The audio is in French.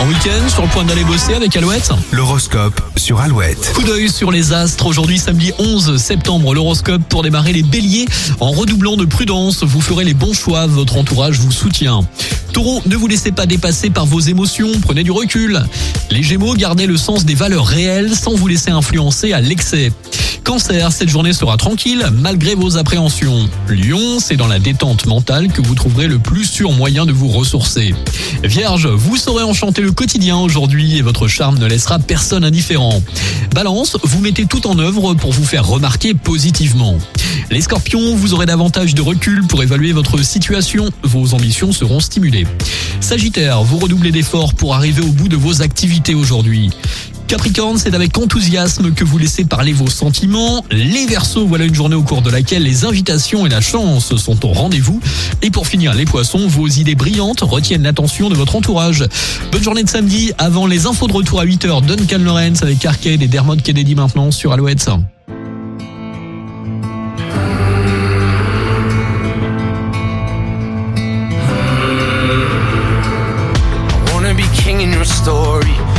En week-end, sur le point d'aller bosser avec Alouette L'horoscope sur Alouette. Coup d'œil sur les astres. Aujourd'hui, samedi 11 septembre, l'horoscope pour démarrer les béliers. En redoublant de prudence, vous ferez les bons choix. Votre entourage vous soutient. Taureau, ne vous laissez pas dépasser par vos émotions. Prenez du recul. Les gémeaux, gardez le sens des valeurs réelles sans vous laisser influencer à l'excès. Cancer, cette journée sera tranquille malgré vos appréhensions. Lion, c'est dans la détente mentale que vous trouverez le plus sûr moyen de vous ressourcer. Vierge, vous saurez enchanter le quotidien aujourd'hui et votre charme ne laissera personne indifférent. Balance, vous mettez tout en œuvre pour vous faire remarquer positivement. Les scorpions, vous aurez davantage de recul pour évaluer votre situation, vos ambitions seront stimulées. Sagittaire, vous redoublez d'efforts pour arriver au bout de vos activités aujourd'hui. Capricorne, c'est avec enthousiasme que vous laissez parler vos sentiments. Les Verseaux, voilà une journée au cours de laquelle les invitations et la chance sont au rendez-vous. Et pour finir, les Poissons, vos idées brillantes retiennent l'attention de votre entourage. Bonne journée de samedi. Avant les infos de retour à 8h, Duncan Lawrence avec Arcade et Dermot Kennedy maintenant sur Alouette. story